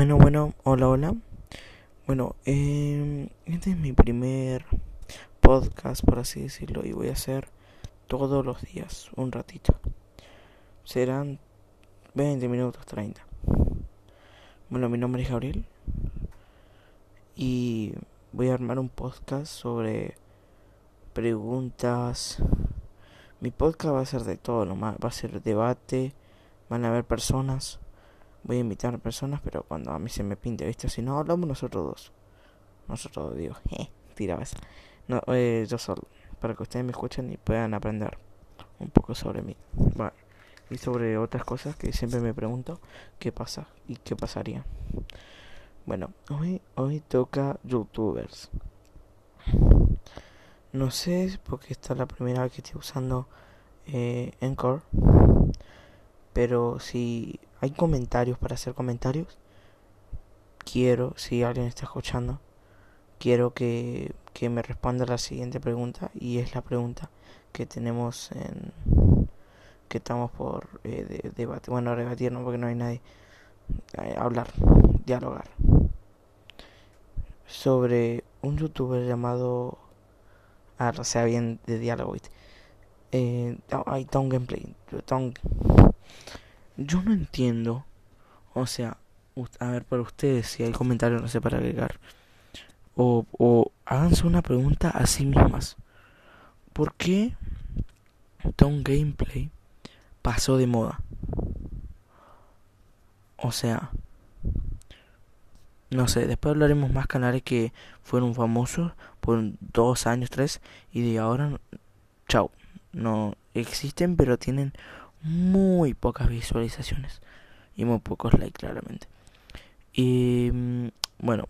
Bueno, bueno, hola, hola. Bueno, eh, este es mi primer podcast, por así decirlo, y voy a hacer todos los días un ratito. Serán 20 minutos, 30. Bueno, mi nombre es Gabriel y voy a armar un podcast sobre preguntas. Mi podcast va a ser de todo, va a ser debate, van a haber personas voy a invitar personas, pero cuando a mí se me pinte, ¿viste? Si no, hablamos nosotros dos. Nosotros dos, digo, eh, tirabas. No, eh, yo solo, para que ustedes me escuchen y puedan aprender un poco sobre mí. Bueno, y sobre otras cosas que siempre me pregunto qué pasa y qué pasaría. Bueno, hoy, hoy toca youtubers. No sé porque esta es la primera vez que estoy usando eh, Encore. Pero si hay comentarios para hacer comentarios, quiero, si alguien está escuchando, quiero que, que me responda la siguiente pregunta y es la pregunta que tenemos en que estamos por eh, debate, bueno, debatir no porque no hay nadie, eh, hablar, dialogar. Sobre un youtuber llamado ah, sea bien de diálogo eh, hay Town Gameplay Town yo no entiendo. O sea, a ver, para ustedes, si hay comentarios, no sé, para agregar. O, o háganse una pregunta a sí mismas. ¿Por qué Tom Gameplay pasó de moda? O sea, no sé, después hablaremos más canales que fueron famosos por dos años, tres, y de ahora, chao, no existen, pero tienen muy pocas visualizaciones y muy pocos likes claramente. Y mm, bueno,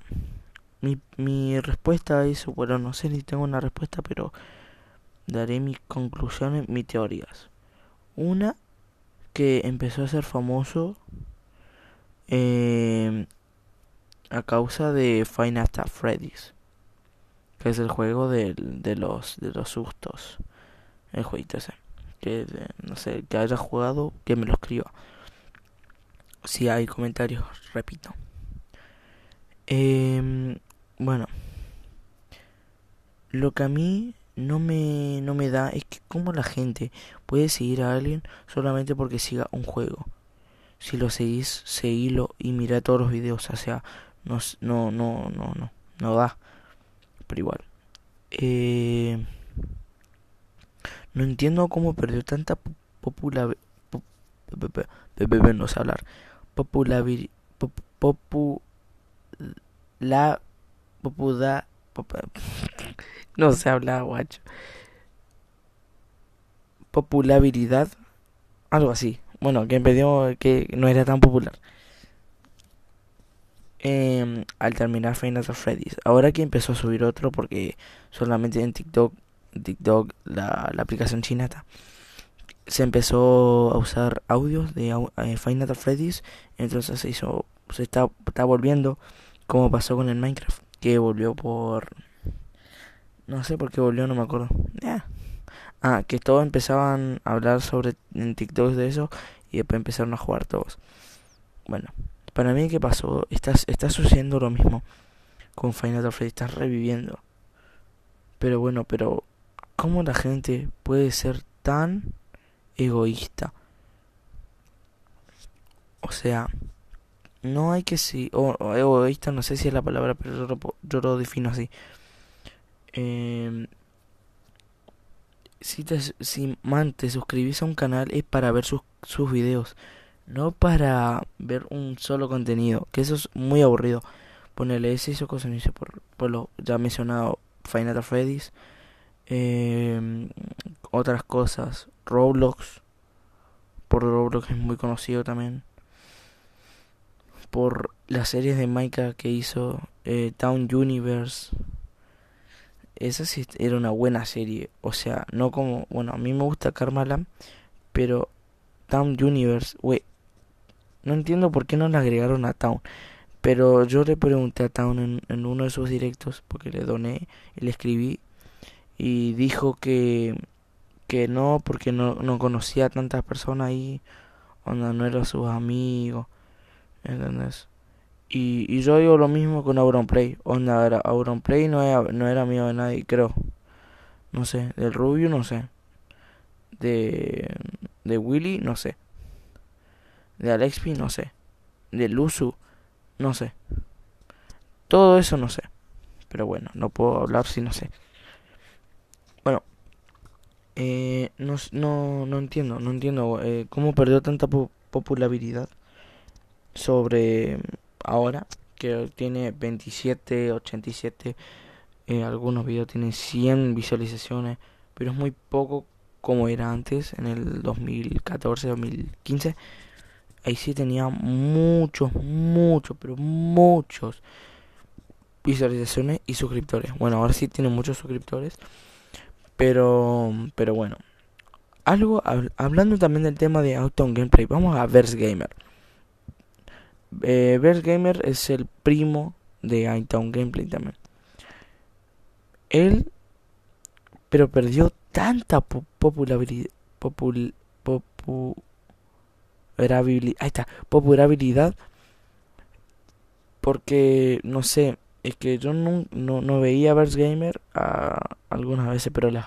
mi, mi respuesta a eso, bueno, no sé si tengo una respuesta, pero daré mis conclusiones, mis teorías. Una, que empezó a ser famoso eh, a causa de Final Fantasy Freddy's, que es el juego de, de, los, de los sustos, el jueguito ese que no sé, que haya jugado, que me lo escriba. Si hay comentarios, repito. Eh, bueno, lo que a mí no me, no me da es que como la gente puede seguir a alguien solamente porque siga un juego. Si lo seguís, seguilo y mira todos los videos. O sea, no, no, no, no, no, no da. Pero igual. Eh, no entiendo cómo perdió tanta popularidad. no sé hablar. Popularidad. Popu. La. Popuda. No sé hablar, guacho. Popularidad. Algo así. Bueno, que perdió que no era tan popular. Eh, al terminar Final Freddy's. Ahora que empezó a subir otro porque solamente en TikTok TikTok, la, la aplicación chinata, se empezó a usar audios de eh, Final Freddy's, entonces se hizo, se está, está volviendo como pasó con el Minecraft, que volvió por, no sé por qué volvió, no me acuerdo. Ah, que todos empezaban a hablar sobre en TikTok de eso y después empezaron a jugar todos. Bueno, para mí qué pasó, está, está sucediendo lo mismo con Final Freddy, está reviviendo. Pero bueno, pero ¿Cómo la gente puede ser tan egoísta? O sea, no hay que si o, egoísta no sé si es la palabra pero yo lo, yo lo defino así. Eh, si te si man, te suscribís a un canal es para ver sus, sus videos no para ver un solo contenido que eso es muy aburrido. Ponerle ese hizo cosas por, por lo ya mencionado Final Freddy's eh, otras cosas. Roblox. Por Roblox es muy conocido también. Por las series de Minecraft que hizo eh, Town Universe. Esa sí era una buena serie. O sea, no como. Bueno, a mí me gusta Carmala. Pero Town Universe. wey no entiendo por qué no le agregaron a Town. Pero yo le pregunté a Town en uno de sus directos. Porque le doné y le escribí y dijo que, que no, porque no, no conocía a tantas personas ahí, onda no eran sus amigos, ¿entendés? Y, y yo digo lo mismo con Auronplay. Onda, era, Auronplay no era, no era mío de nadie, creo. No sé, del Rubio no sé. De, de Willy no sé. De Alexpi no sé. De Luzu no sé. Todo eso no sé. Pero bueno, no puedo hablar si no sé. Bueno, eh, no, no, no entiendo, no entiendo eh, cómo perdió tanta popularidad sobre ahora que tiene 27, 87, eh, algunos videos tienen 100 visualizaciones, pero es muy poco como era antes, en el 2014, 2015. Ahí sí tenía muchos, muchos, pero muchos visualizaciones y suscriptores. Bueno, ahora sí tiene muchos suscriptores, pero, pero bueno. Algo, hablando también del tema de Auto Gameplay, vamos a Verse Gamer. Eh, Verse Gamer es el primo de Town Gameplay también. Él, pero perdió tanta popularidad, popul, popularidad, ahí está, popularidad, porque no sé, es que yo no, no, no veía Verse Gamer a, algunas veces, pero las,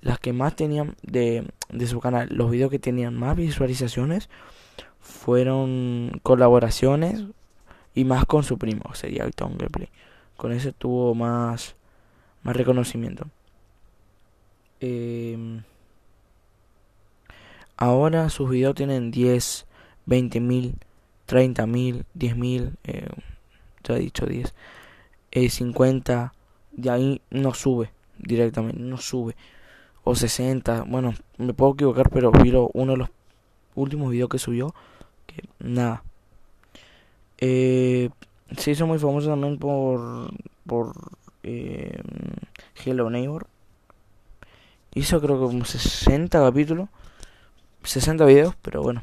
las que más tenían de, de su canal, los videos que tenían más visualizaciones fueron colaboraciones y más con su primo, sería Tom Gameplay. Con ese tuvo más, más reconocimiento. Eh, ahora sus videos tienen 10, 20 mil, 30 mil, 10 mil, eh, ya he dicho 10, eh, 50, de ahí no sube directamente, no sube. O 60, bueno, me puedo equivocar, pero vi uno de los últimos videos que subió nada. Eh, se hizo muy famoso también por, por eh, Hello Neighbor. Hizo creo que como 60 capítulos, 60 videos, pero bueno.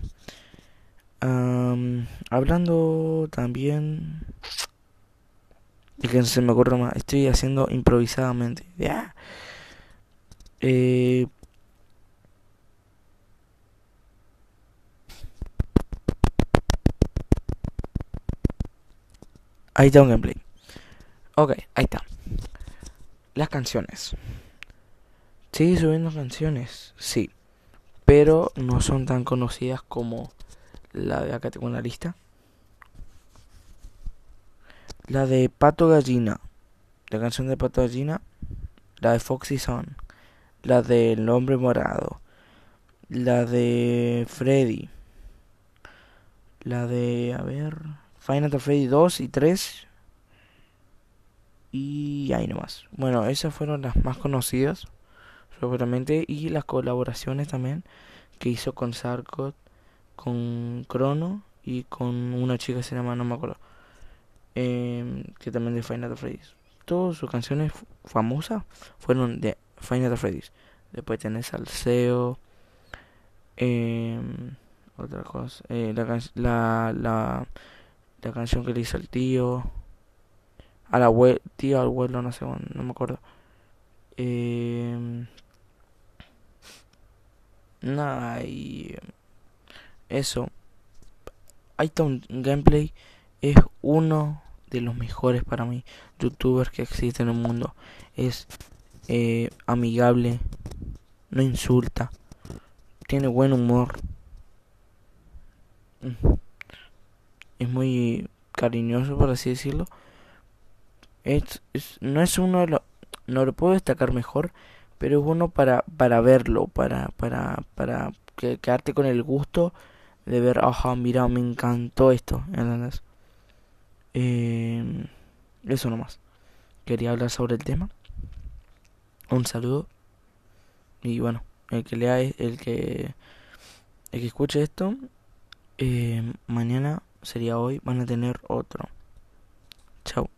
hablando también de que se me ocurre más, estoy haciendo improvisadamente. ya Eh, Ahí está un gameplay. Ok, ahí está. Las canciones. Sigue subiendo canciones, sí. Pero no son tan conocidas como la de acá tengo una lista. La de Pato Gallina. La canción de Pato Gallina. La de Foxy Son. La del Hombre Morado. La de Freddy. La de... A ver... Final Fantasy 2 y 3. Y ahí nomás. Bueno, esas fueron las más conocidas, seguramente. Y las colaboraciones también que hizo con Sarkot, con Chrono y con una chica que se llama, no me acuerdo, eh, que también de Final Freddy's. Todas sus canciones famosas fueron de Final Freddy's. Después tenés Salseo, eh, otra cosa, eh, la, la la canción que le hizo el tío, a la abuelo, tío, al abuelo, no sé, no me acuerdo. Eh, nada, y eso. un Gameplay es uno de los mejores para mí youtubers que existen en el mundo. Es eh, amigable, no insulta, tiene buen humor. Mm es muy cariñoso, por así decirlo. Es, no es uno de los... No lo puedo destacar mejor, pero es uno para, para verlo, para, para, para quedarte con el gusto de ver, ajá, mira, me encantó esto, ¿entendés? Eh, eso nomás. Quería hablar sobre el tema. Un saludo. Y bueno, el que lea, el que, el que escuche esto, eh, mañana sería hoy, van a tener otro. Chao.